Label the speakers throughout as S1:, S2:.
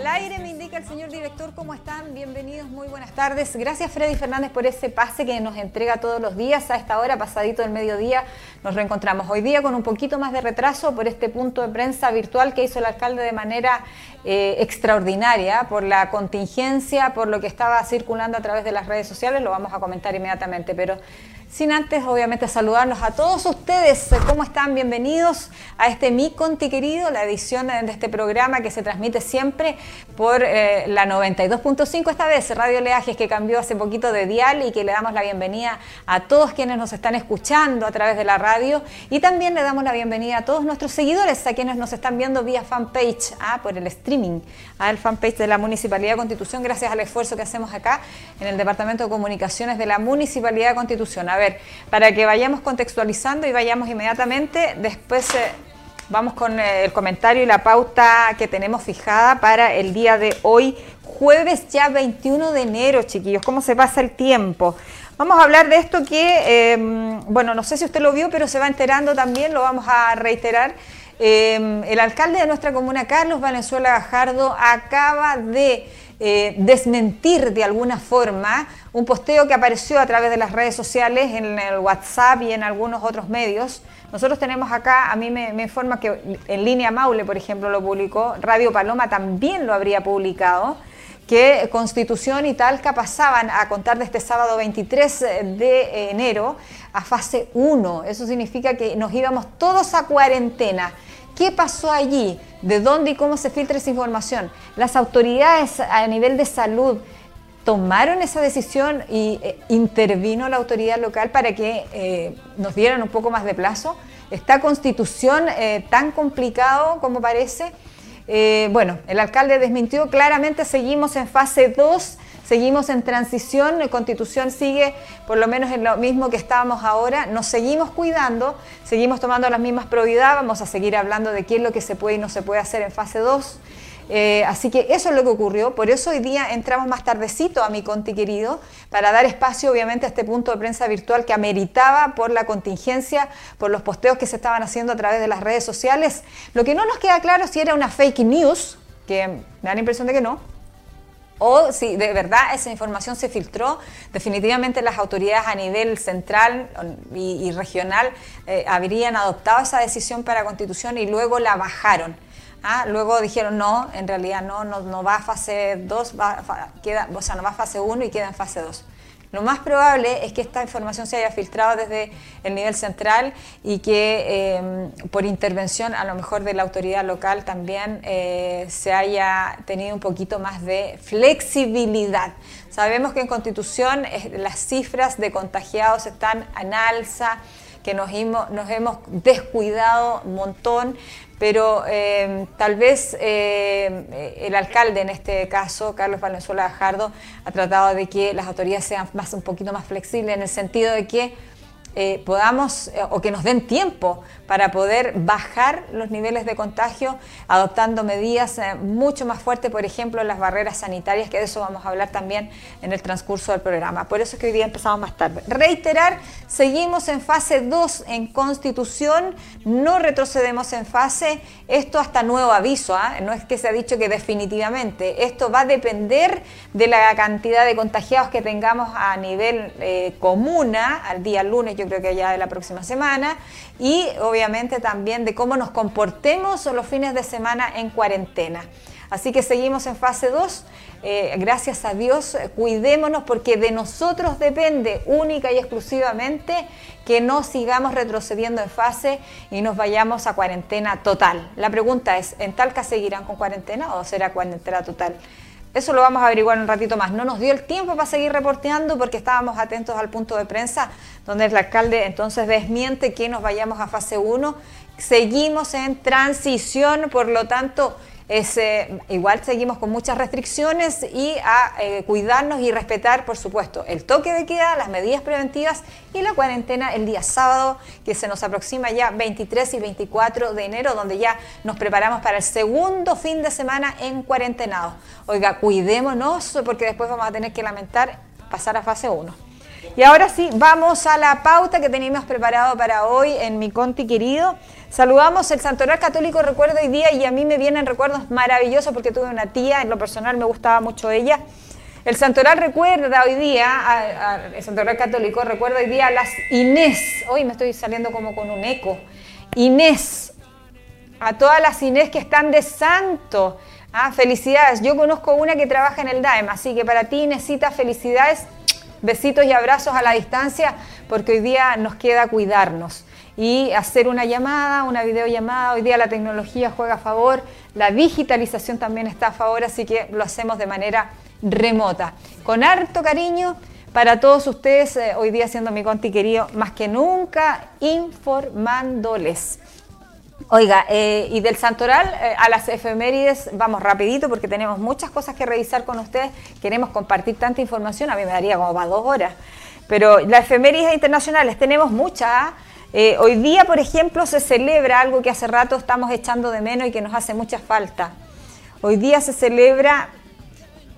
S1: Al aire me indica el señor director, ¿cómo están? Bienvenidos, muy buenas tardes. Gracias Freddy Fernández por ese pase que nos entrega todos los días a esta hora, pasadito del mediodía. Nos reencontramos hoy día con un poquito más de retraso por este punto de prensa virtual que hizo el alcalde de manera eh, extraordinaria por la contingencia, por lo que estaba circulando a través de las redes sociales. Lo vamos a comentar inmediatamente, pero sin antes, obviamente, saludarlos a todos ustedes. ¿Cómo están? Bienvenidos a este Mi Conti Querido, la edición de este programa que se transmite siempre por eh, la 92.5, esta vez Radio Leajes, que cambió hace poquito de dial y que le damos la bienvenida a todos quienes nos están escuchando a través de la radio. Y también le damos la bienvenida a todos nuestros seguidores, a quienes nos están viendo vía fanpage, ah, por el streaming, al fanpage de la Municipalidad de Constitución, gracias al esfuerzo que hacemos acá en el Departamento de Comunicaciones de la Municipalidad de Constitución ver, para que vayamos contextualizando y vayamos inmediatamente, después eh, vamos con eh, el comentario y la pauta que tenemos fijada para el día de hoy, jueves ya 21 de enero, chiquillos, cómo se pasa el tiempo. Vamos a hablar de esto que, em, bueno, no sé si usted lo vio, pero se va enterando también, lo vamos a reiterar. Em, el alcalde de nuestra comuna, Carlos Valenzuela Gajardo, acaba de eh, desmentir de alguna forma un posteo que apareció a través de las redes sociales, en el WhatsApp y en algunos otros medios. Nosotros tenemos acá, a mí me, informa que en línea Maule, por ejemplo, lo publicó, Radio Paloma también lo habría publicado, que Constitución y Talca pasaban a contar de este sábado 23 de enero a fase 1. Eso significa que nos íbamos todos a cuarentena. ¿Qué pasó allí? ¿De dónde y cómo se filtra esa información? Las autoridades a nivel de salud tomaron esa decisión y eh, intervino la autoridad local para que eh, nos dieran un poco más de plazo. Esta constitución eh, tan complicado como parece. bueno, el alcalde desmintió claramente, seguimos en fase 2 seguimos en transición, la constitución sigue por lo menos en lo mismo que estábamos ahora, nos seguimos cuidando, seguimos tomando las mismas probidades, vamos a seguir hablando de qué es lo que se puede y no se puede hacer en fase 2. Eh, así que eso es lo que ocurrió, por eso hoy día entramos más tardecito a mi Conti querido, para dar espacio obviamente a este punto de prensa virtual que ameritaba por la contingencia, por los posteos que se estaban haciendo a través de las redes sociales. Lo que no nos queda claro si era una fake news, que me da la impresión de que no, o si de verdad esa información se filtró, definitivamente las autoridades a nivel central y, regional eh, habrían adoptado esa decisión para constitución y luego la bajaron. ¿ah? Luego dijeron no, en realidad no, no, va a fase 2, queda, o sea, no va a fase 1 y queda en fase 2. Lo más probable es que esta información se haya filtrado desde el nivel central y que em, por intervención a lo mejor de la autoridad local también eh, se haya tenido un poquito más de flexibilidad. Sabemos que en Constitución las cifras de contagiados están en alza, que nos hemos descuidado un montón, pero eh, tal vez eh, el alcalde en este caso, Carlos Valenzuela Gajardo, ha tratado de que las autoridades sean más, un poquito más flexibles en el sentido de que eh, podamos eh, o que nos den tiempo para poder bajar los niveles de contagio adoptando medidas eh, mucho más fuertes, por ejemplo, las barreras sanitarias, que de eso vamos a hablar también en el transcurso del programa. Por eso es que hoy día empezamos más tarde. Reiterar, seguimos en fase 2 en constitución, no retrocedemos en fase, esto hasta nuevo aviso, ¿ah? no es que se ha dicho que definitivamente, esto va a depender de la cantidad de contagiados que tengamos a nivel comuna al día lunes yo creo que ya de la próxima semana, y obviamente también de cómo nos comportemos los fines de semana en cuarentena. Así que seguimos en fase 2. Eh, gracias a Dios, cuidémonos porque de nosotros depende única y exclusivamente que no sigamos retrocediendo en fase y nos vayamos a cuarentena total. La pregunta es, ¿en Talca seguirán con cuarentena o será cuarentena total? Eso lo vamos a averiguar un ratito más. No nos dio el tiempo para seguir reporteando porque estábamos atentos al punto de prensa donde el alcalde entonces desmiente que nos vayamos a fase 1. Seguimos en transición, por lo tanto, igual seguimos con muchas restricciones y a eh, cuidarnos y respetar, por supuesto, el toque de queda, las medidas preventivas y la cuarentena el día sábado, que se nos aproxima ya 23 y 24 de enero, donde ya nos preparamos para el segundo fin de semana en cuarentenado. Oiga, cuidémonos porque después vamos a tener que lamentar pasar a fase 1. Y ahora sí, vamos a la pauta que teníamos preparado para hoy en mi Conti querido. Saludamos el Santoral Católico Recuerdo hoy día y a mí me vienen recuerdos maravillosos porque tuve una tía, en lo personal me gustaba mucho ella. El Santoral recuerda hoy día, el Santoral Católico recuerda hoy día a las Inés. Hoy me estoy saliendo como con un eco. Inés, a todas las Inés que están de santo. Ah, felicidades. Yo conozco una que trabaja en el DAEM, así que para ti, Inesita, felicidades. Besitos y abrazos a la distancia, porque hoy día nos queda cuidarnos y hacer una llamada, una videollamada. Hoy día la tecnología juega a favor, la digitalización también está a favor, así que lo hacemos de manera remota. Con harto cariño para todos ustedes, eh, hoy día siendo mi conti querido, más que nunca informándoles. Oiga, eh, y del Santoral eh, a las efemérides vamos rapidito porque tenemos muchas cosas que revisar con ustedes. Queremos compartir tanta información, a mí me daría como para dos horas. Pero las efemérides internacionales tenemos muchas. ¿ah? hoy día, por ejemplo, se celebra algo que hace rato estamos echando de menos y que nos hace mucha falta. Hoy día se celebra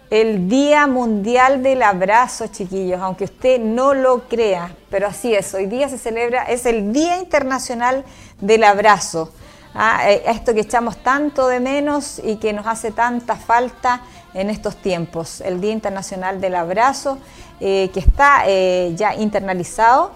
S1: el Día Mundial del Abrazo, chiquillos, aunque usted no lo crea, pero así es, hoy día se celebra, es el Día Internacional del Abrazo. Eh, esto que echamos tanto de menos y que nos hace tanta falta en estos tiempos, el Día Internacional del Abrazo, eh, que está eh, ya internalizado.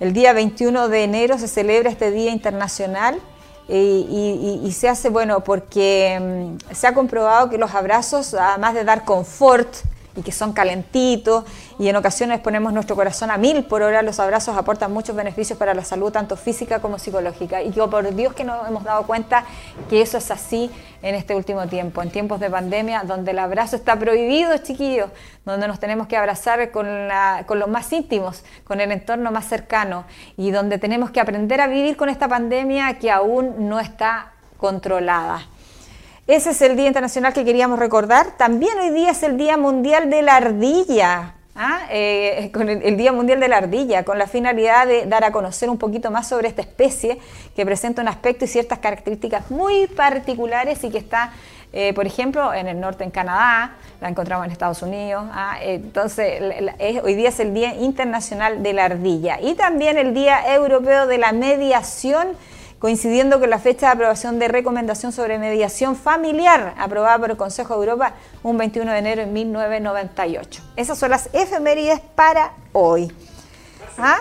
S1: El día 21 de enero se celebra este Día Internacional y, se hace, bueno, porque mm, se ha comprobado que los abrazos, además de dar confort, y que son calentitos y en ocasiones ponemos nuestro corazón a mil por hora, los abrazos aportan muchos beneficios para la salud, tanto física como psicológica. Y que por Dios que nos hemos dado cuenta que eso es así en este último tiempo, en tiempos de pandemia, donde el abrazo está prohibido, chiquillos, donde nos tenemos que abrazar con, con los más íntimos, con el entorno más cercano y donde tenemos que aprender a vivir con esta pandemia que aún no está controlada. Ese es el Día Internacional que queríamos recordar. También hoy día es el Día Mundial de la Ardilla. ¿ah? Eh, con el, Día Mundial de la Ardilla, con la finalidad de dar a conocer un poquito más sobre esta especie que presenta un aspecto y ciertas características muy particulares y que está, eh, por ejemplo, en el norte en Canadá, la encontramos en Estados Unidos. ¿ah? Entonces, hoy día es el Día Internacional de la Ardilla y también el Día Europeo de la Mediación coincidiendo con la fecha de aprobación de recomendación sobre mediación familiar aprobada por el Consejo de Europa un 21 de enero de 1998. Esas son las efemérides para hoy. ¿Ah?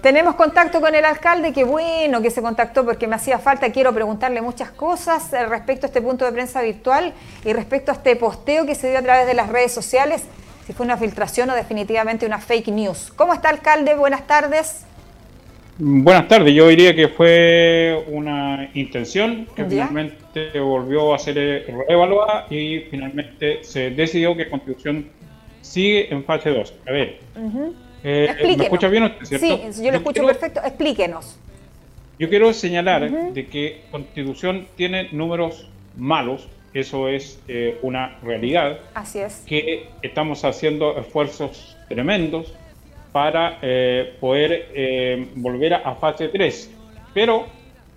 S1: Tenemos contacto con el alcalde, qué bueno que se contactó porque me hacía falta, quiero preguntarle muchas cosas eh, respecto a este punto de prensa virtual y respecto a este posteo que se dio a través de las redes sociales, si fue una filtración o definitivamente una fake news. ¿Cómo está alcalde? Buenas tardes.
S2: Buenas tardes, yo diría que fue una intención que finalmente volvió a ser reevaluada y finalmente se decidió que Constitución sigue en fase 2. A ver,
S1: eh, ¿me escucha bien usted, cierto? Sí, yo lo escucho perfecto, explíquenos.
S2: Yo quiero señalar de que Constitución tiene números malos, eso es eh, una realidad.
S1: Así es.
S2: Que estamos haciendo esfuerzos tremendos para eh, poder eh, volver a, fase 3. Pero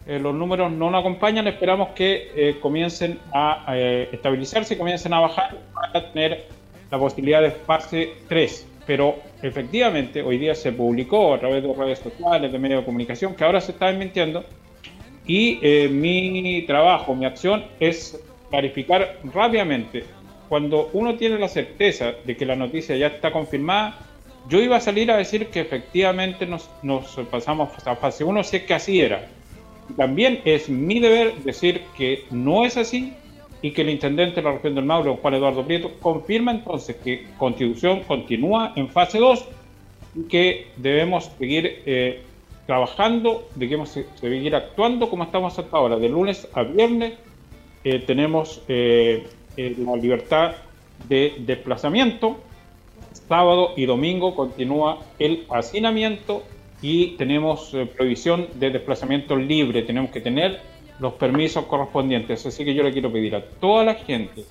S2: eh, los números no nos acompañan, esperamos que comiencen a estabilizarse, comiencen a bajar para tener la posibilidad de fase 3. Pero efectivamente hoy día se publicó a través de redes sociales, de medios de comunicación, que ahora se está desmintiendo. Y mi trabajo, mi acción es clarificar rápidamente. Cuando uno tiene la certeza de que la noticia ya está confirmada, yo iba a salir a decir que efectivamente nos, pasamos a fase 1 si es que así era. También es mi deber decir que no es así y que el intendente de la región del Maule, Juan Eduardo Prieto, confirma entonces que Constitución continúa en fase 2 y que debemos seguir eh, trabajando, debemos seguir actuando como estamos hasta ahora. De lunes a viernes eh, tenemos eh, la libertad de desplazamiento sábado y domingo continúa el hacinamiento y tenemos eh, prohibición de desplazamiento libre. Tenemos que tener los permisos correspondientes. Así que yo le quiero pedir a toda la gente,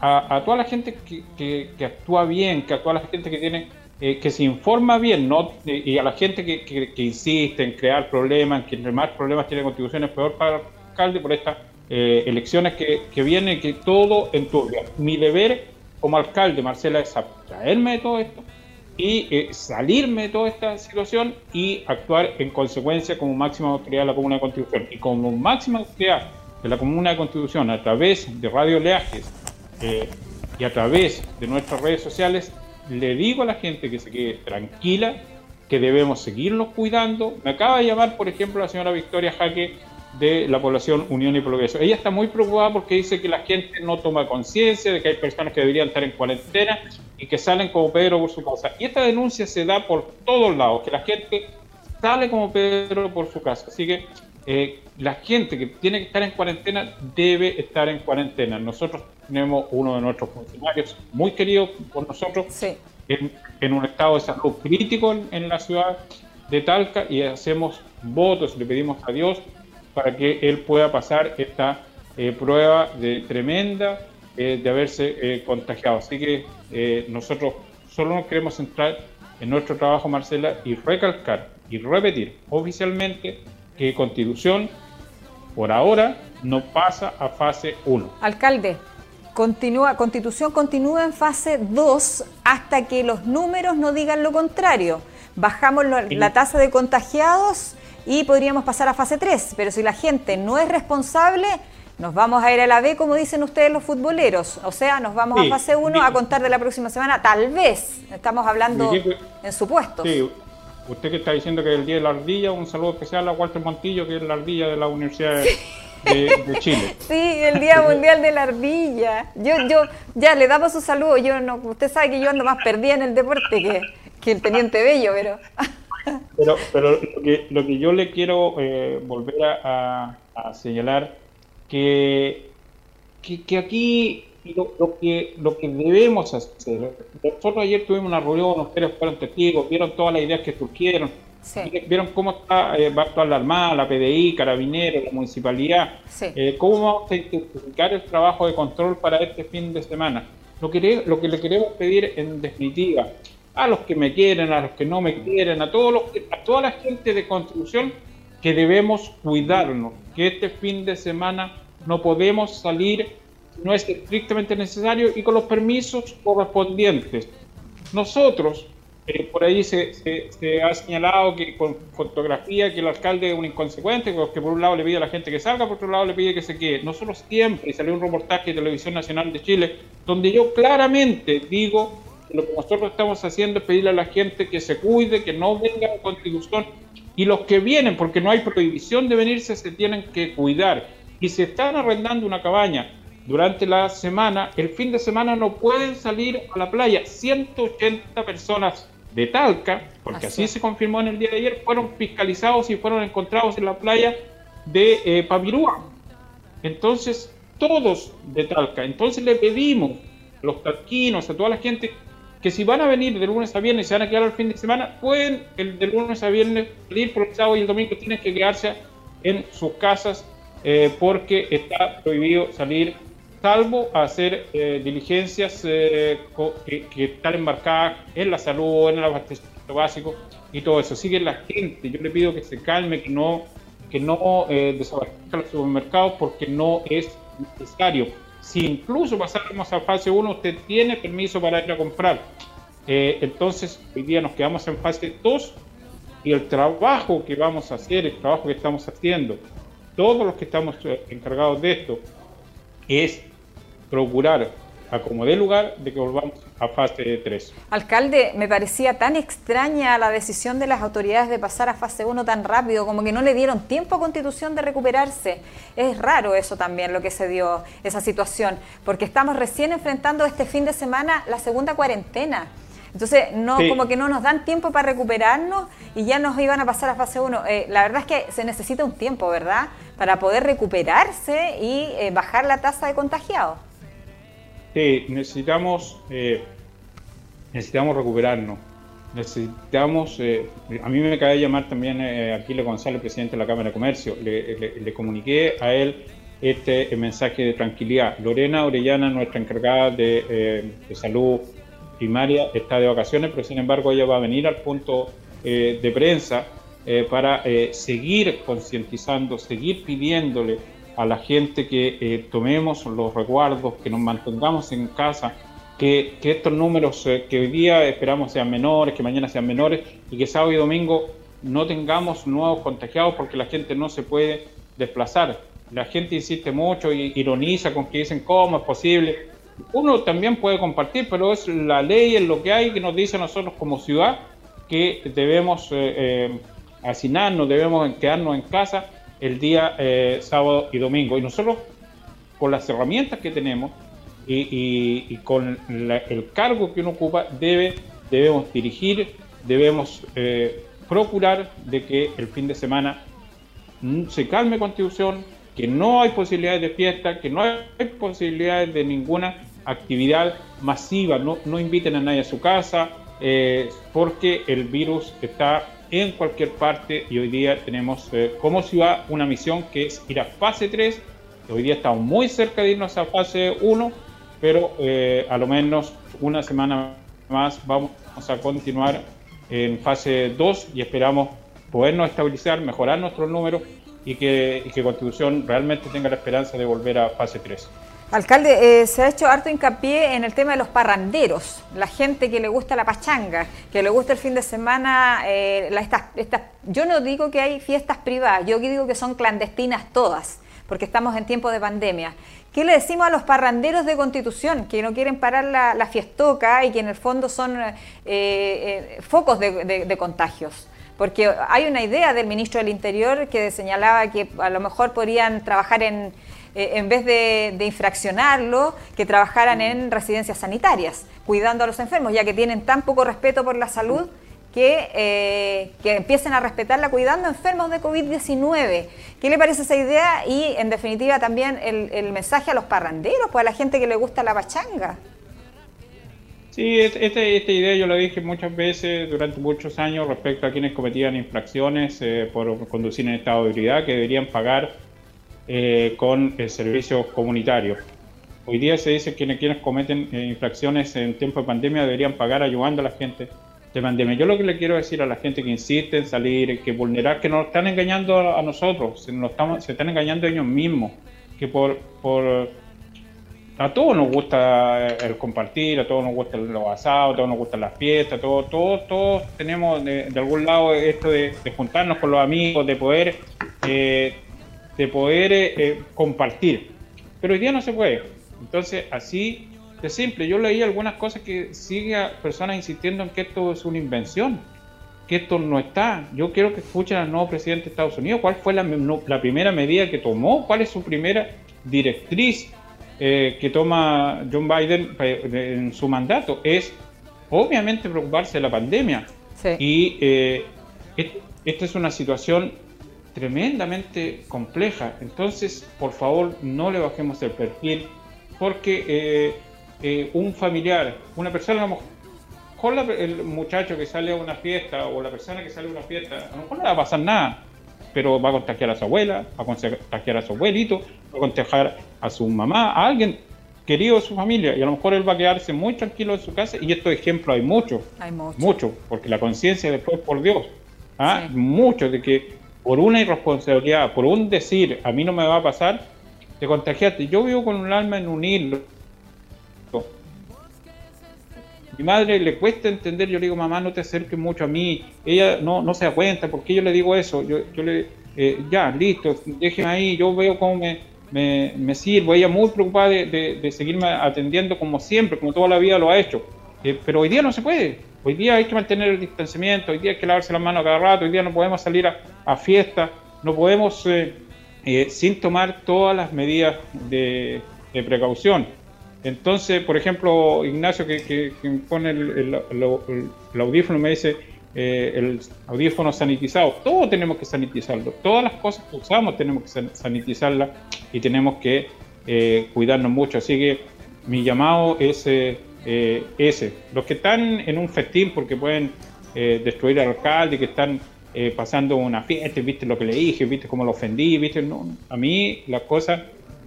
S2: a, toda la gente que, actúa bien, que a toda la gente que tiene, eh, que se informa bien, no y a la gente que, insiste en crear problemas, que entre más problemas tiene constituciones, peor para el alcalde por estas eh, elecciones que, vienen, que todo en enturbia. Mi deber como alcalde, Marcela, es traerme de todo esto y eh, salirme de toda esta situación y actuar en consecuencia como máxima autoridad de la Comuna de Constitución. Y como máxima autoridad de la Comuna de Constitución, a través de Radio Leajes eh, y a través de nuestras redes sociales, le digo a la gente que se quede tranquila, que debemos seguirnos cuidando. Me acaba de llamar, por ejemplo, la señora Victoria Jaque de la población Unión y Progreso. Ella está muy preocupada porque dice que la gente no toma conciencia de que hay personas que deberían estar en cuarentena y que salen como Pedro por su casa. Y esta denuncia se da por todos lados, que la gente sale como Pedro por su casa. Así que eh, la gente que tiene que estar en cuarentena debe estar en cuarentena. Nosotros tenemos uno de nuestros funcionarios muy querido por nosotros en, un estado de salud crítico en, en la ciudad de Talca y hacemos votos, le pedimos a Dios para que él pueda pasar esta eh, prueba de tremenda eh, de haberse eh, contagiado. Así que nosotros solo nos queremos centrar en nuestro trabajo, Marcela, y recalcar y repetir oficialmente que Constitución por ahora no pasa a fase 1.
S1: Alcalde, continúa, Constitución continúa en fase 2 hasta que los números no digan lo contrario. Bajamos la tasa de contagiados y podríamos pasar a fase 3. Pero si la gente no es responsable, nos vamos a ir a la B, como dicen ustedes los futboleros. O sea, nos vamos a fase 1 a contar de la próxima semana, tal vez. Estamos hablando en supuestos.
S2: Sí, usted que está diciendo que es el día de la ardilla, un saludo especial a Walter Montillo, que es la ardilla de la Universidad de, Chile.
S1: Sí, el Día Mundial de la Ardilla. Yo, yo, ya le damos su saludo. Yo no, usted sabe que yo ando más perdida en el deporte que, que el Teniente Bello, pero.
S2: Pero, pero lo, que, lo que yo le quiero eh, volver a, señalar, que, que, aquí lo, que, lo que debemos hacer, nosotros ayer tuvimos una reunión, ustedes fueron testigos, vieron todas las ideas que surgieron, vieron cómo está, eh, va a actuar la Armada, la PDI, Carabineros, la Municipalidad, eh, cómo vamos a intensificar el trabajo de control para este fin de semana. Lo que, lo que le queremos pedir en definitiva a los que me quieren, a los que no me quieren, a, todos los, a toda la gente de construcción, que debemos cuidarnos, que este fin de semana no podemos salir, no es estrictamente necesario y con los permisos correspondientes. Nosotros, eh, por ahí se, se, ha señalado que con fotografía que el alcalde es un inconsecuente, que por un lado le pide a la gente que salga, por otro lado le pide que se quede. Nosotros siempre, y salió un reportaje de Televisión Nacional de Chile, donde yo claramente digo lo que nosotros estamos haciendo es pedirle a la gente que se cuide, que no venga a contribución y los que vienen, porque no hay prohibición de venirse, se tienen que cuidar. Y si están arrendando una cabaña durante la semana, el fin de semana no pueden salir a la playa. 180 personas de Talca, porque así, se confirmó en el día de ayer, fueron fiscalizados y fueron encontrados en la playa de eh, Pavirúa. Entonces, todos de Talca. Entonces le pedimos a los talquinos, a toda la gente que si van a venir de lunes a viernes y se van a quedar el fin de semana, pueden el de lunes a viernes salir, por el sábado y el domingo tienen que quedarse en sus casas eh, porque está prohibido salir, salvo hacer eh, diligencias eh, que, están embarcadas en la salud, en el abastecimiento básico y todo eso. Sigue la gente, yo le pido que se calme, que no, que no desabastezca los supermercados porque no es necesario si incluso pasáramos a fase 1, usted tiene permiso para ir a comprar. Eh, entonces, hoy día nos quedamos en fase 2 y el trabajo que vamos a hacer, el trabajo que estamos haciendo, todos los que estamos eh, encargados de esto, es procurar a como dé lugar de que volvamos a fase 3.
S1: Alcalde, me parecía tan extraña la decisión de las autoridades de pasar a fase 1 tan rápido, como que no le dieron tiempo a Constitución de recuperarse. Es raro eso también, lo que se dio, esa situación, porque estamos recién enfrentando este fin de semana la segunda cuarentena. Entonces, no, como que no nos dan tiempo para recuperarnos y ya nos iban a pasar a fase 1. Eh, la verdad es que se necesita un tiempo, ¿verdad? Para poder recuperarse y eh, bajar la tasa de contagiados.
S2: Sí, necesitamos, eh, necesitamos recuperarnos. Necesitamos, eh, a mí me acaba de llamar también eh, Aquiles González, presidente de la Cámara de Comercio. Le, comuniqué a él este mensaje de tranquilidad. Lorena Orellana, nuestra encargada de, salud primaria, está de vacaciones, pero sin embargo ella va a venir al punto de prensa para seguir concientizando, seguir pidiéndole a la gente que eh, tomemos los resguardos, que nos mantengamos en casa, que, estos números eh, que hoy día esperamos sean menores, que mañana sean menores y que sábado y domingo no tengamos nuevos contagiados porque la gente no se puede desplazar. La gente insiste mucho y ironiza con que dicen cómo es posible. Uno también puede compartir, pero es la ley, es lo que hay que nos dice a nosotros como ciudad que debemos eh, eh hacinarnos, debemos quedarnos en casa el día eh, sábado y domingo. Y nosotros, con las herramientas que tenemos y, con el cargo que uno ocupa, debe, debemos dirigir, debemos eh, procurar de que el fin de semana se calme Constitución, que no hay posibilidades de fiesta, que no hay posibilidades de ninguna actividad masiva, no, no inviten a nadie a su casa, eh, porque el virus está en cualquier parte y hoy día tenemos eh, como ciudad una misión que es ir a fase 3. Hoy día estamos muy cerca de irnos a fase 1, pero eh, a lo menos una semana más vamos a continuar en fase 2 y esperamos podernos estabilizar, mejorar nuestros números y que, y que Constitución realmente tenga la esperanza de volver a fase 3.
S1: Alcalde, eh, se ha hecho harto hincapié en el tema de los parranderos, la gente que le gusta la pachanga, que le gusta el fin de semana, eh, yo no digo que hay fiestas privadas, yo digo que son clandestinas todas, porque estamos en tiempo de pandemia. ¿Qué le decimos a los parranderos de Constitución que no quieren parar la, fiestoca y que en el fondo son eh, focos de contagios? Porque hay una idea del ministro del Interior que señalaba que a lo mejor podrían trabajar en eh, en vez de, infraccionarlo, que trabajaran en residencias sanitarias, cuidando a los enfermos, ya que tienen tan poco respeto por la salud que, eh, que empiecen a respetarla cuidando enfermos de COVID-19. ¿Qué le parece esa idea? Y en definitiva también el, mensaje a los parranderos, pues a la gente que le gusta la pachanga.
S2: Sí, esta, esta idea yo la dije muchas veces durante muchos años respecto a quienes cometían infracciones eh, por conducir en estado de ebriedad, que deberían pagar eh, con el servicio comunitario. Hoy día se dice que quienes cometen eh, infracciones en tiempo de pandemia deberían pagar ayudando a la gente de pandemia. Yo lo que le quiero decir a la gente que insiste en salir, que vulnerar, que nos están engañando a, nosotros, se, nos estamos, se están engañando a ellos mismos, que por, por a todos nos gusta el compartir, a todos nos gusta los asados, a todos nos gustan las fiestas, todos, todos, todos tenemos de, algún lado esto de, juntarnos con los amigos, de poder eh, de poder eh, eh, compartir. Pero hoy día no se puede. Entonces, así de simple. Yo leí algunas cosas que sigue a personas insistiendo en que esto es una invención, que esto no está. Yo quiero que escuchen al nuevo presidente de Estados Unidos cuál fue la, la primera medida que tomó, cuál es su primera directriz eh, que toma John Biden en su mandato. Es obviamente preocuparse de la pandemia. Y esta es una situación tremendamente compleja. Entonces, por favor, no le bajemos el perfil, porque eh, eh, un familiar, una persona, a lo mejor el muchacho que sale a una fiesta o la persona que sale a una fiesta, a lo mejor no le va a pasar nada, pero va a contagiar a su abuela, va a contagiar a su abuelito, va a contagiar a su mamá, a alguien querido de su familia, y a lo mejor él va a quedarse muy tranquilo en su casa, y estos ejemplos hay muchos, hay muchos, porque la conciencia después por Dios, ¿ah? muchos de que por una irresponsabilidad, por un decir, a mí no me va a pasar, te contagiaste. Yo vivo con un alma en un hilo. Mi madre le cuesta entender, yo le digo, mamá, no te acerques mucho a mí. Ella no, no se da cuenta, porque yo le digo eso? Yo, yo le, eh, ya, listo, déjeme ahí, yo veo cómo me, me, me sirvo. Ella muy preocupada de, de, seguirme atendiendo como siempre, como toda la vida lo ha hecho. Eh, pero hoy día no se puede. Hoy día hay que mantener el distanciamiento, hoy día hay que lavarse las manos cada rato, hoy día no podemos salir a, a fiestas, no podemos, eh, eh, sin tomar todas las medidas de, precaución. Entonces, por ejemplo, Ignacio que, pone el, audífono me dice eh, el audífono sanitizado. Todos tenemos que sanitizarlo. Todas las cosas que usamos tenemos que sanitizarlas y tenemos que cuidarnos mucho. Así que mi llamado es ese. Los que están en un festín porque pueden destruir al alcalde, que están eh, pasando una fiesta, viste lo que le dije, viste cómo lo ofendí, viste, no, a mí las cosas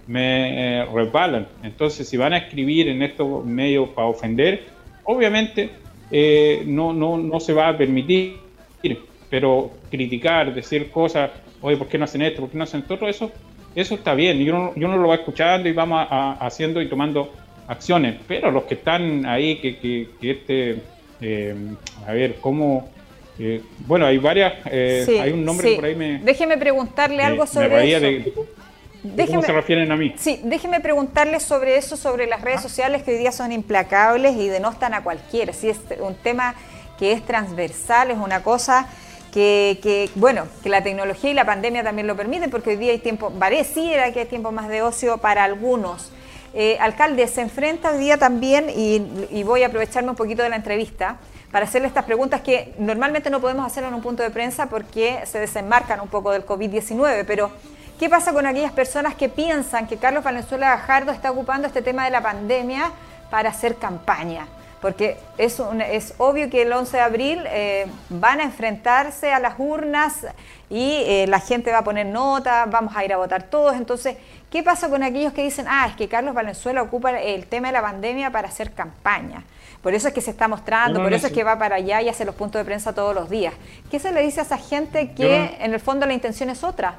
S2: me resbalan. Entonces, si van a escribir en estos medios para ofender, obviamente no, no, no se va a permitir, pero criticar, decir cosas, oye, ¿por qué no hacen esto? ¿Por qué no hacen todo eso? Eso está bien, yo no, yo no lo voy escuchando y vamos haciendo y tomando acciones, pero los que están ahí, que, que, este, eh, a ver, ¿cómo? Eh, bueno, hay varias, eh, hay un nombre por ahí me...
S1: Déjeme preguntarle algo sobre eso.
S2: ¿Cómo se refieren a mí?
S1: Sí, déjeme preguntarle sobre eso, sobre las redes ah. sociales que hoy día son implacables y denostan a cualquiera. Si es un tema que es transversal, es una cosa que, que, bueno, que la tecnología y la pandemia también lo permiten, porque hoy día hay tiempo, pareciera que hay tiempo más de ocio para algunos. Eh, alcalde, se enfrenta hoy día también, y, voy a aprovecharme un poquito de la entrevista, para hacerle estas preguntas que normalmente no podemos hacer en un punto de prensa porque se desenmarcan un poco del COVID-19, pero ¿qué pasa con aquellas personas que piensan que Carlos Valenzuela Gajardo está ocupando este tema de la pandemia para hacer campaña? Porque es, es obvio que el 11 de abril eh, van a enfrentarse a las urnas y eh, la gente va a poner nota, vamos a ir a votar todos, entonces ¿Qué pasa con aquellos que dicen, ah, es que Carlos Valenzuela ocupa el tema de la pandemia para hacer campaña? Por eso es que se está mostrando, por eso es que va para allá y hace los puntos de prensa todos los días. ¿Qué se le dice a esa gente que en el fondo la intención es otra?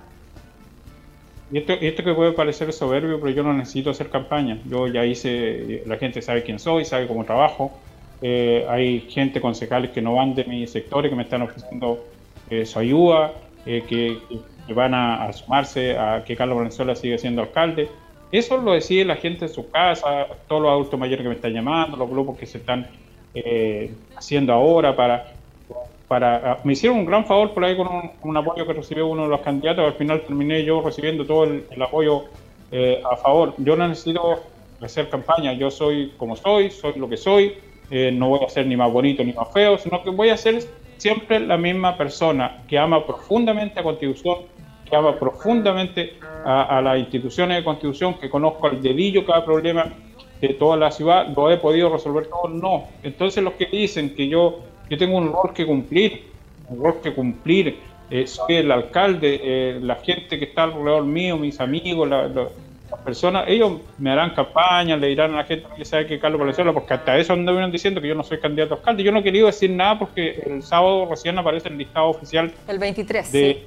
S2: Y esto, esto que puede parecer soberbio, pero yo no necesito hacer campaña. Yo ya hice, la gente sabe quién soy, sabe cómo trabajo. Eh, hay gente, concejales que no van de mi sector y que me están ofreciendo eh, su ayuda, eh, que, que van a, sumarse a que Carlos Valenzuela siga siendo alcalde. Eso lo decide la gente en su casa, todos los adultos mayores que me están llamando, los grupos que se están eh, haciendo ahora para, para... Ah, me hicieron un gran favor por ahí con un, apoyo que recibió uno de los candidatos, al final terminé yo recibiendo todo el, apoyo eh, a favor. Yo no necesito hacer campaña, yo soy como soy, soy lo que soy, eh, no voy a ser ni más bonito ni más feo, sino que voy a ser siempre la misma persona que ama profundamente a Constitución, que ama profundamente a, las instituciones de constitución, que conozco al dedillo cada problema de toda la ciudad, lo he podido resolver todo, no. Entonces los que dicen que yo, yo tengo un rol que cumplir, un rol que cumplir, eh, soy el alcalde, eh, la gente que está alrededor mío, mis amigos, las personas, ellos me harán campaña, le dirán a la gente que sabe que Carlos Valenzuela, porque hasta eso anduvieron diciendo que yo no soy candidato a alcalde. Yo no quería decir nada porque el sábado recién aparece el listado oficial.
S1: El 23.
S2: De,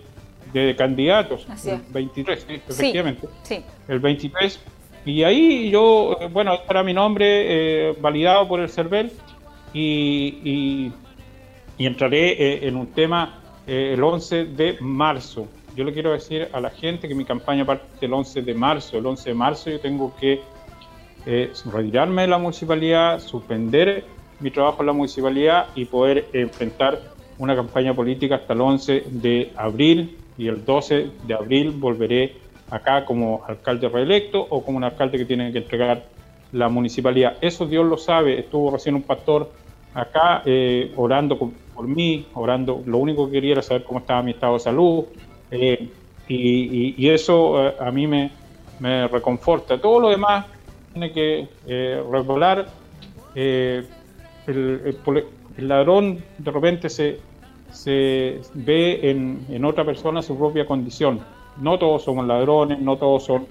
S2: de candidatos. el 23, efectivamente.
S1: Sí,
S2: El 23. Y ahí yo, bueno, para mi nombre eh, validado por el CERVEL y, y, entraré eh, en un tema eh, el 11 de marzo. Yo le quiero decir a la gente que mi campaña parte el 11 de marzo. El 11 de marzo yo tengo que retirarme de la municipalidad, suspender mi trabajo en la municipalidad y poder enfrentar una campaña política hasta el 11 de abril y el 12 de abril volveré acá como alcalde reelecto o como un alcalde que tiene que entregar la municipalidad. Eso Dios lo sabe. Estuvo recién un pastor acá eh, orando por, mí, orando. Lo único que quería era saber cómo estaba mi estado de salud. Eh, y, eso eh, a mí me, reconforta. Todo lo demás tiene que regular. el, ladrón de repente se, se ve en, en, otra persona su propia condición. No todos somos ladrones, no todos son,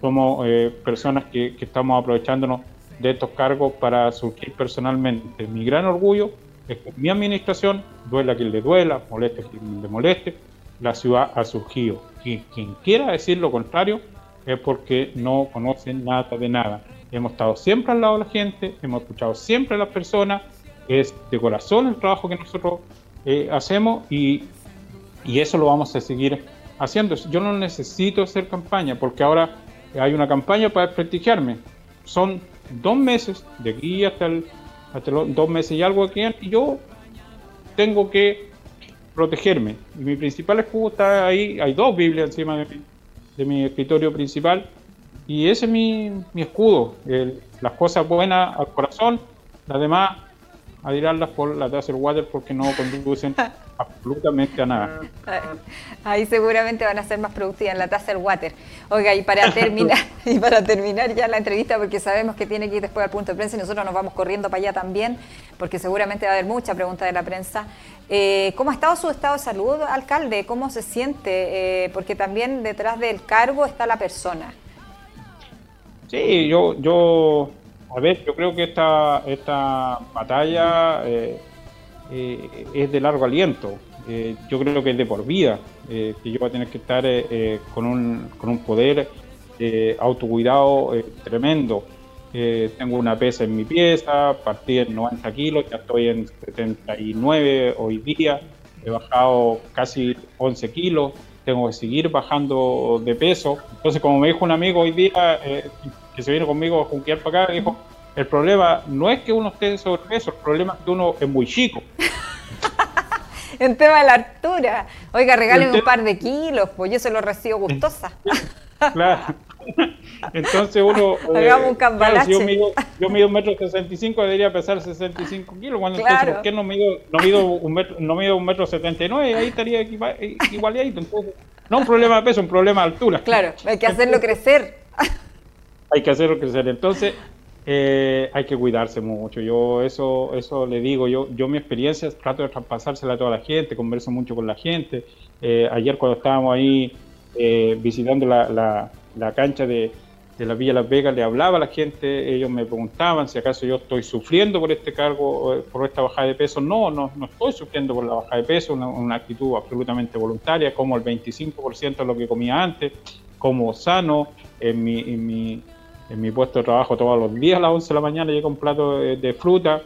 S2: somos eh, personas que, estamos aprovechándonos de estos cargos para surgir personalmente. Mi gran orgullo es que mi administración, duela quien le duela, moleste quien le moleste, la ciudad ha surgido. Y quien quiera decir lo contrario es porque no conoce nada de nada. Hemos estado siempre al lado de la gente, hemos escuchado siempre a las personas, es de corazón el trabajo que nosotros eh, hacemos y, y, eso lo vamos a seguir haciendo. Yo no necesito hacer campaña porque ahora hay una campaña para prestigiarme. Son dos meses, de aquí hasta, el, hasta los dos meses y algo aquí, y yo tengo que protegerme. Y mi principal escudo está ahí, hay dos Biblias encima de mi, de mi escritorio principal, y ese es mi, mi escudo. las cosas buenas al corazón, las demás a tirarlas por la Taser Water porque no conducen absolutamente a nada.
S1: Ahí seguramente van a ser más productivas en la Taser Water. Oiga, y para terminar, y para terminar ya la entrevista, porque sabemos que tiene que ir después al punto de prensa y nosotros nos vamos corriendo para allá también, porque seguramente va a haber mucha pregunta de la prensa. Eh, ¿Cómo ha estado su estado de salud, alcalde? ¿Cómo se siente? Eh, porque también detrás del cargo está la persona.
S2: Sí, yo, yo a ver, yo creo que esta, esta batalla eh, eh, es de largo aliento. Eh, yo creo que es de por vida, que yo voy a tener que estar con, un, con un poder autocuidado tremendo. tengo una pesa en mi pieza, partí en 90 kilos, ya estoy en 79 hoy día, he bajado casi 11 kilos, tengo que seguir bajando de peso. Entonces, como me dijo un amigo hoy día, que se viene conmigo a junquear para acá, dijo, el problema no es que uno esté sobrepeso, el problema es que uno es muy chico.
S1: en tema de la altura. Oiga, regalen un par de kilos, pues yo se lo recibo gustosa.
S2: claro. Entonces uno...
S1: Hagamos un cambalache.
S2: yo, mido, yo mido un metro sesenta y cinco, debería pesar 65 kilos. Cuando entonces, ¿por qué no mido, no mido un metro, no mido un metro setenta y nueve? Ahí estaría igualito. Entonces, no un problema de peso, un problema de altura.
S1: Claro, hay que hacerlo crecer.
S2: Hay que hacerlo crecer. Entonces, eh, hay que cuidarse mucho. Yo eso eso le digo, yo yo mi experiencia trato de traspasársela a toda la gente, converso mucho con la gente. Eh, ayer cuando estábamos ahí eh, visitando la, la, cancha de, de, la Villa Las Vegas, le hablaba a la gente, ellos me preguntaban si acaso yo estoy sufriendo por este cargo, por esta bajada de peso. No, no, no estoy sufriendo por la bajada de peso, una, una actitud absolutamente voluntaria, como el 25% de lo que comía antes, como sano en mi, en mi en mi puesto de trabajo todos los días a las 11 de la mañana llega un plato de, fruta,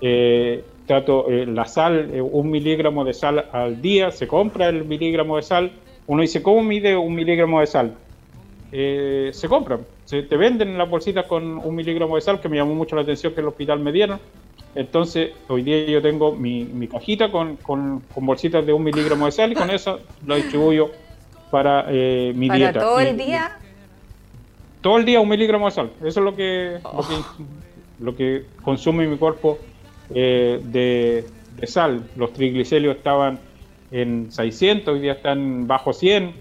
S2: eh, trato eh, la sal, eh, un miligramo de sal al día, se compra el miligramo de sal, uno dice, ¿cómo mide un miligramo de sal? se compra, se te venden las bolsitas con un miligramo de sal, que me llamó mucho la atención que el hospital me dieron. Entonces, hoy día yo tengo mi, mi cajita con, con, bolsitas de un miligramo de sal y con eso lo distribuyo para mi
S1: ¿Para
S2: dieta.
S1: todo el día?
S2: Todo el día un miligramo de sal. Eso es lo que, lo, que consume mi cuerpo eh, de, sal. Los triglicéridos estaban en 600, hoy día están bajo 100.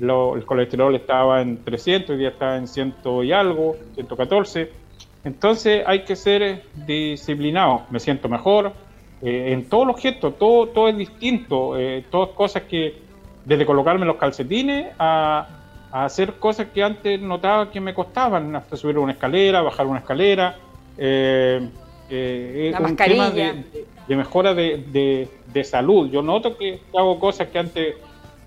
S2: el colesterol estaba en 300, hoy día está en 100 y algo, 114. Entonces hay que ser disciplinado. Me siento mejor. Eh, en todos los gestos, todo, todo es distinto. Eh, todas cosas que, desde colocarme los calcetines a a hacer cosas que antes notaba que me costaban, hasta subir una escalera, bajar una escalera. Eh,
S1: eh, un tema
S2: de, mejora de, salud. Yo noto que hago cosas que antes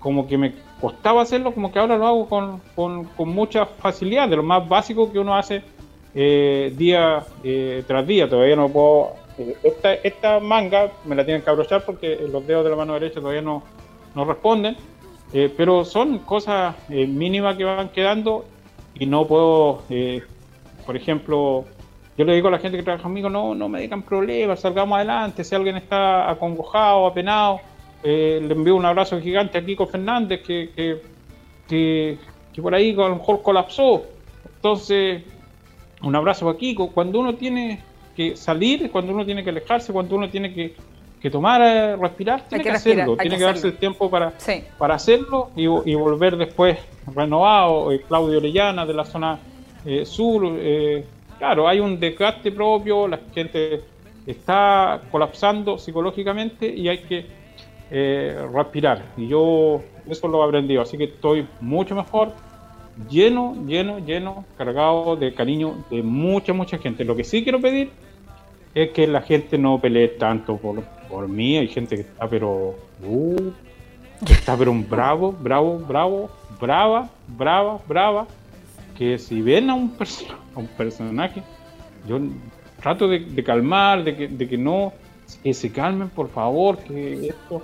S2: como que me costaba hacerlo, como que ahora lo hago con, con, mucha facilidad, de lo más básico que uno hace eh, día tras día. Todavía no puedo... Esta, esta manga me la tienen que abrochar porque los dedos de la mano derecha todavía no, no responden eh, pero son cosas eh, mínimas que van quedando y no puedo, eh, por ejemplo, yo le digo a la gente que trabaja conmigo, no, no me digan problemas, salgamos adelante, si alguien está acongojado, apenado, le envío un abrazo gigante a Kiko Fernández que, que, que, por ahí a lo mejor colapsó. Entonces, un abrazo a Kiko. Cuando uno tiene que salir, cuando uno tiene que alejarse, cuando uno tiene que que tomar, eh, respirar, tiene que, hacerlo, tiene que, darse el tiempo para, para hacerlo y, volver después renovado. Eh, Claudio Orellana de la zona eh, sur, claro, hay un desgaste propio, la gente está colapsando psicológicamente y hay que respirar. Y yo eso lo he aprendido, así que estoy mucho mejor, lleno, lleno, lleno, cargado de cariño de mucha, mucha gente. Lo que sí quiero pedir es que la gente no pelee tanto por, por mí. Hay gente que está, pero. Uh, está, pero un bravo, bravo, bravo, brava, brava, brava. Que si ven a un, un personaje, yo trato de, calmar, de que, de que no. Que se calmen, por favor, que esto.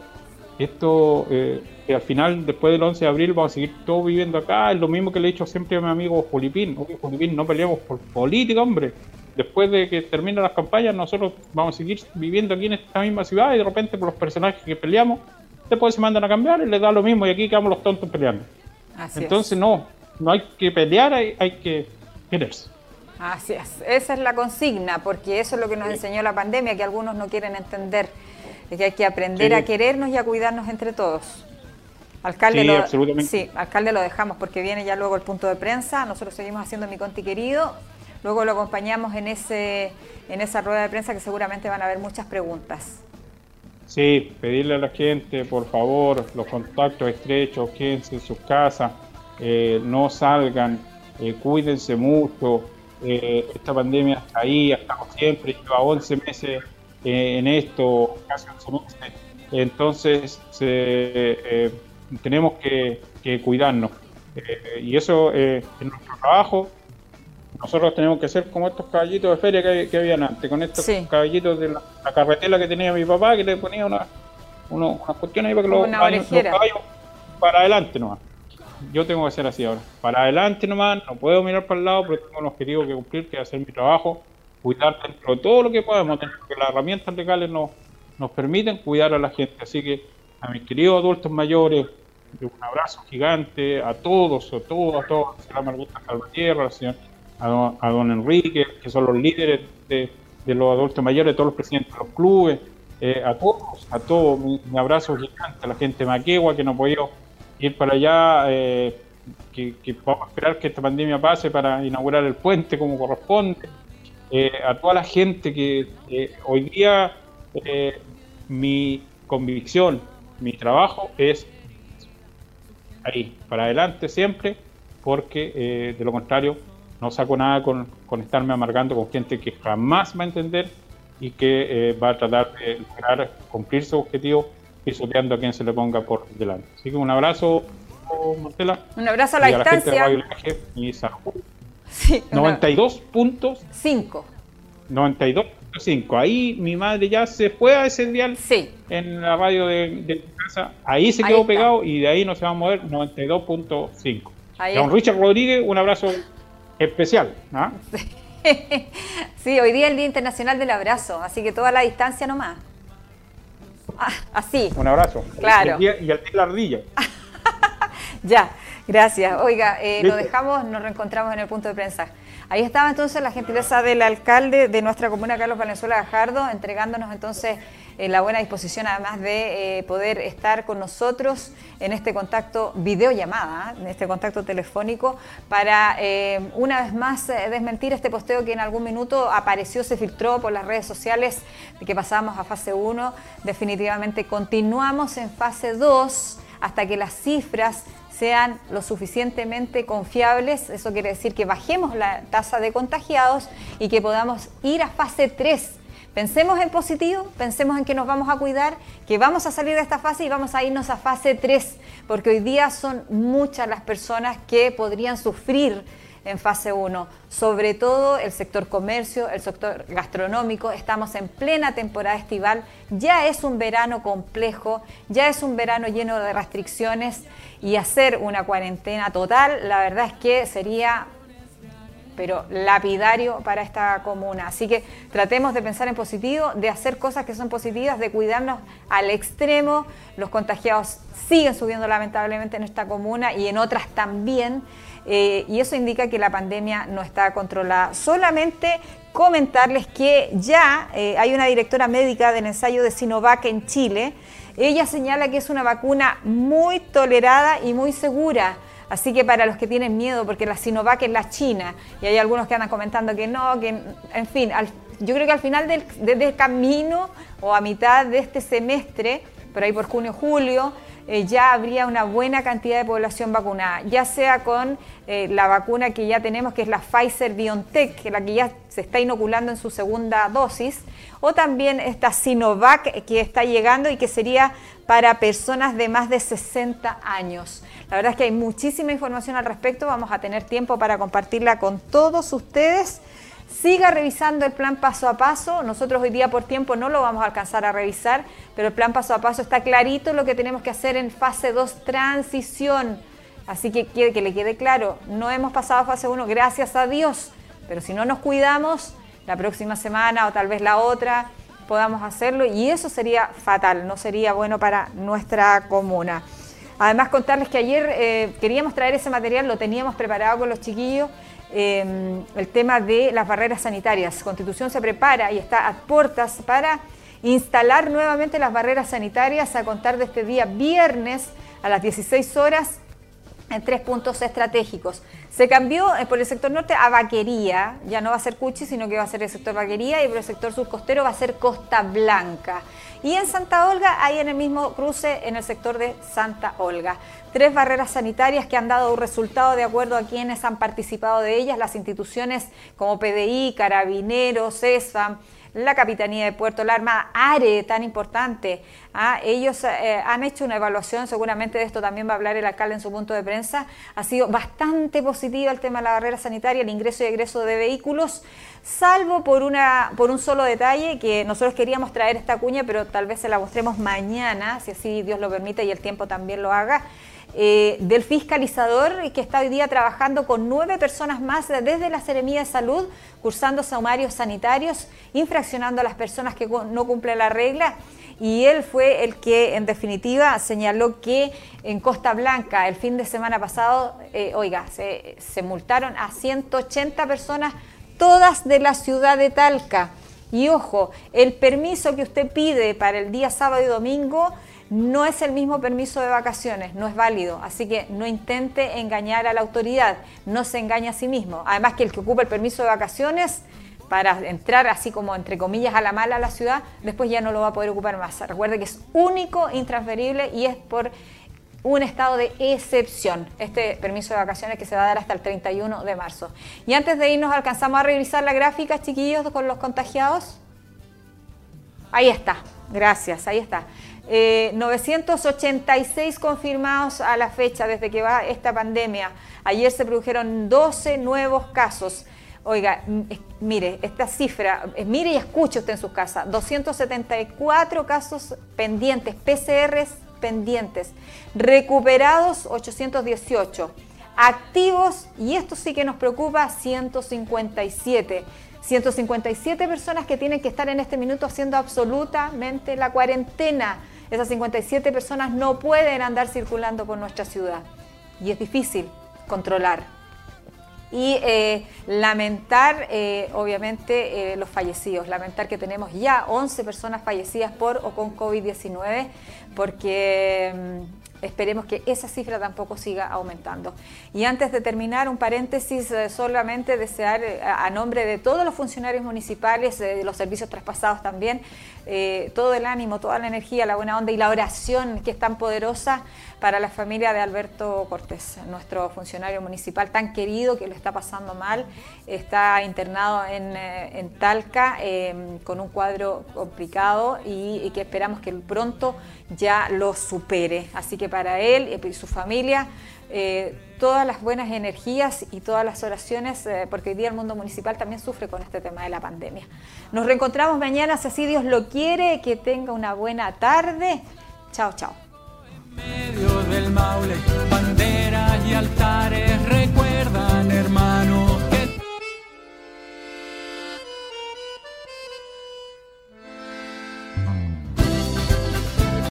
S2: Esto, eh, que al final, después del 11 de abril, vamos a seguir todos viviendo acá. Es lo mismo que le he dicho siempre a mi amigo Julipín. Oye, Julipín, no peleamos por política, hombre después de que terminen las campañas, nosotros vamos a seguir viviendo aquí en esta misma ciudad y de repente por los personajes que peleamos, después se mandan a cambiar y les da lo mismo y aquí quedamos los tontos peleando. Entonces no, no hay que pelear, hay, que quererse.
S1: Así es, esa es la consigna, porque eso es lo que nos enseñó la pandemia, que algunos no quieren entender, es que hay que aprender a querernos y a cuidarnos entre todos. Alcalde, lo, sí, alcalde lo dejamos porque viene ya luego el punto de prensa. Nosotros seguimos haciendo mi conti querido Luego lo acompañamos en, ese, en esa rueda de prensa que seguramente van a haber muchas preguntas.
S2: Sí, pedirle a la gente, por favor, los contactos estrechos, quédense en sus casas, eh, no salgan, eh, cuídense mucho. Eh, esta pandemia está ahí, ha estado siempre, lleva 11 meses en esto, casi 11 meses. Entonces, tenemos que cuidarnos. y eso es nuestro trabajo nosotros tenemos que ser como estos caballitos de feria que, habían antes, con estos caballitos de la, carretela que tenía mi papá, que le ponía una, una, cuestión ahí para que los, caballos para adelante nomás. Yo tengo que ser así ahora, para adelante nomás, no puedo mirar para el lado, pero tengo un objetivo que cumplir, que es hacer mi trabajo, cuidar dentro de todo lo que podemos, que las herramientas legales nos, nos permiten cuidar a la gente. Así que a mis queridos adultos mayores, un abrazo gigante a todos, a todos, a todos, a la señora Marguta Salvatierra, a, don, Enrique, que son los líderes de, los adultos mayores, todos los presidentes de los clubes, eh, a todos, a todos, mi, abrazo gigante a la gente de Maquegua que no podía ir para allá, eh, que, vamos a esperar que esta pandemia pase para inaugurar el puente como corresponde, eh, a toda la gente que hoy día mi convicción, mi trabajo es ahí, para adelante siempre, porque de lo contrario no saco nada con, estarme amargando con gente que jamás va a entender y que eh, va a tratar de lograr cumplir su objetivo pisoteando a quien se le ponga por delante. Así que un abrazo, Marcela.
S1: Un abrazo a la distancia.
S2: y sí, 92 puntos.
S1: 5.
S2: 92 5. Ahí mi madre ya se fue a ese dial
S1: sí.
S2: en la radio de, casa. Ahí se quedó pegado y de ahí no se va a mover 92.5. Don Richard Rodríguez, un abrazo especial. ¿ah?
S1: Sí. hoy día es el Día Internacional del Abrazo, así que toda la distancia nomás. Ah, así.
S2: Un abrazo.
S1: Claro.
S2: Y, y la ardilla.
S1: ya, gracias. Oiga, eh, lo dejamos, nos reencontramos en el punto de prensa. Ahí estaba entonces la gentileza del alcalde de nuestra comuna, Carlos Valenzuela Gajardo, entregándonos entonces eh, la buena disposición además de eh, poder estar con nosotros en este contacto videollamada, en este contacto telefónico, para eh, una vez más desmentir este posteo que en algún minuto apareció, se filtró por las redes sociales de que pasábamos a fase 1. Definitivamente continuamos en fase 2 hasta que las cifras sean lo suficientemente confiables, eso quiere decir que bajemos la tasa de contagiados y que podamos ir a fase 3. Pensemos en positivo, pensemos en que nos vamos a cuidar, que vamos a salir de esta fase y vamos a irnos a fase 3, porque hoy día son muchas las personas que podrían sufrir en fase 1, sobre todo el sector comercio, el sector gastronómico. Estamos en plena temporada estival, ya es un verano complejo, ya es un verano lleno de restricciones y hacer una cuarentena total, la verdad es que sería pero lapidario para esta comuna. Así que tratemos de pensar en positivo, de hacer cosas que son positivas, de cuidarnos al extremo. Los contagiados siguen subiendo lamentablemente en esta comuna y en otras también. Eh, y eso indica que la pandemia no está controlada. Solamente comentarles que ya eh, hay una directora médica del ensayo de Sinovac en Chile. Ella señala que es una vacuna muy tolerada y muy segura. Así que para los que tienen miedo, porque la Sinovac es la China, y hay algunos que andan comentando que no, que en fin, yo creo que al final del, camino o a mitad de este semestre, por ahí por junio, julio, eh, ya habría una buena cantidad de población vacunada, ya sea con eh, la vacuna que ya tenemos, que es la Pfizer BioNTech, que la que ya se está inoculando en su segunda dosis, o también esta Sinovac que está llegando y que sería para personas de más de 60 años. La verdad es que hay muchísima información al respecto, vamos a tener tiempo para compartirla con todos ustedes siga revisando el plan paso a paso. Nosotros hoy día por tiempo no lo vamos a alcanzar a revisar, pero el plan paso a paso está clarito lo que tenemos que hacer en fase 2 transición. Así que que le quede claro, no hemos pasado a fase 1, gracias a Dios, pero si no nos cuidamos, la próxima semana o tal vez la otra podamos hacerlo y eso sería fatal, no sería bueno para nuestra comuna. Además contarles que ayer eh, queríamos traer ese material, lo teníamos preparado con los chiquillos, Em, el tema de las barreras sanitarias. Constitución se prepara y está a puertas para instalar nuevamente las barreras sanitarias a contar de este día viernes a las 16 horas en tres puntos estratégicos. Se cambió eh, por el sector norte a vaquería, ya no va a ser Cuchi, sino que va a ser el sector vaquería y por el sector surcostero va a ser Costa Blanca. Y en Santa Olga, hay en el mismo cruce en el sector de Santa Olga tres barreras sanitarias que han dado un resultado de acuerdo a quienes han participado de ellas, las instituciones como PDI, Carabineros, ESFAM, la Capitanía de Puerto, la Armada, ARE, tan importante. ¿ah? Ellos eh, han hecho una evaluación, seguramente de esto también va a hablar el alcalde en su punto de prensa. Ha sido bastante positiva el tema de la barrera sanitaria, el ingreso y egreso de vehículos, salvo por, una, por un solo detalle que nosotros queríamos traer esta cuña, pero tal vez se la mostremos mañana, si así Dios lo permite y el tiempo también lo haga. Eh, del fiscalizador que está hoy día trabajando con nueve personas más desde la Seremía de Salud, cursando sumarios sanitarios, infraccionando a las personas que no cumplen la regla. Y él fue el que, en definitiva, señaló que en Costa Blanca, el fin de semana pasado, eh, oiga, se, se multaron a 180 personas, todas de la ciudad de Talca. Y ojo, el permiso que usted pide para el día sábado y domingo no es el mismo permiso de vacaciones, no es válido, así que no intente engañar a la autoridad, no se engaña a sí mismo. Además que el que ocupa el permiso de vacaciones para entrar así como entre comillas a la mala a la ciudad, después ya no lo va a poder ocupar más. Recuerde que es único, intransferible y es por un estado de excepción, este permiso de vacaciones que se va a dar hasta el 31 de marzo. Y antes de irnos, ¿alcanzamos a revisar la gráfica, chiquillos, con los contagiados? Ahí está, gracias, ahí está. 986 eh, confirmados a la fecha desde que va esta pandemia. Ayer se produjeron 12 nuevos casos. Oiga, mire, esta cifra, eh, mire y escuche usted en su casa, 274 casos pendientes, PCRs pendientes, recuperados 818, activos, y esto sí que nos preocupa, 157. 157 personas que tienen que estar en este minuto haciendo absolutamente la cuarentena. Esas 57 personas no pueden andar circulando por nuestra ciudad y es difícil controlar. Y eh, lamentar, eh, obviamente, eh, los fallecidos. Lamentar que tenemos ya 11 personas fallecidas por o con COVID-19, porque mm, Esperemos que esa cifra tampoco siga aumentando. Y antes de terminar, un paréntesis, solamente desear a nombre de todos los funcionarios municipales, de los servicios traspasados también, todo el ánimo, toda la energía, la buena onda y la oración que es tan poderosa para la familia de Alberto Cortés, nuestro funcionario municipal tan querido que lo está pasando mal, está internado en, Talca con un cuadro complicado y, que esperamos que pronto ya lo supere. Así que para él y su familia, eh, todas las buenas energías y todas las oraciones, eh, porque hoy día el mundo municipal también sufre con este tema de la pandemia. Nos reencontramos mañana, si así Dios lo quiere, que tenga una buena tarde. Chao, chao. medio del Maule, banderas y altares,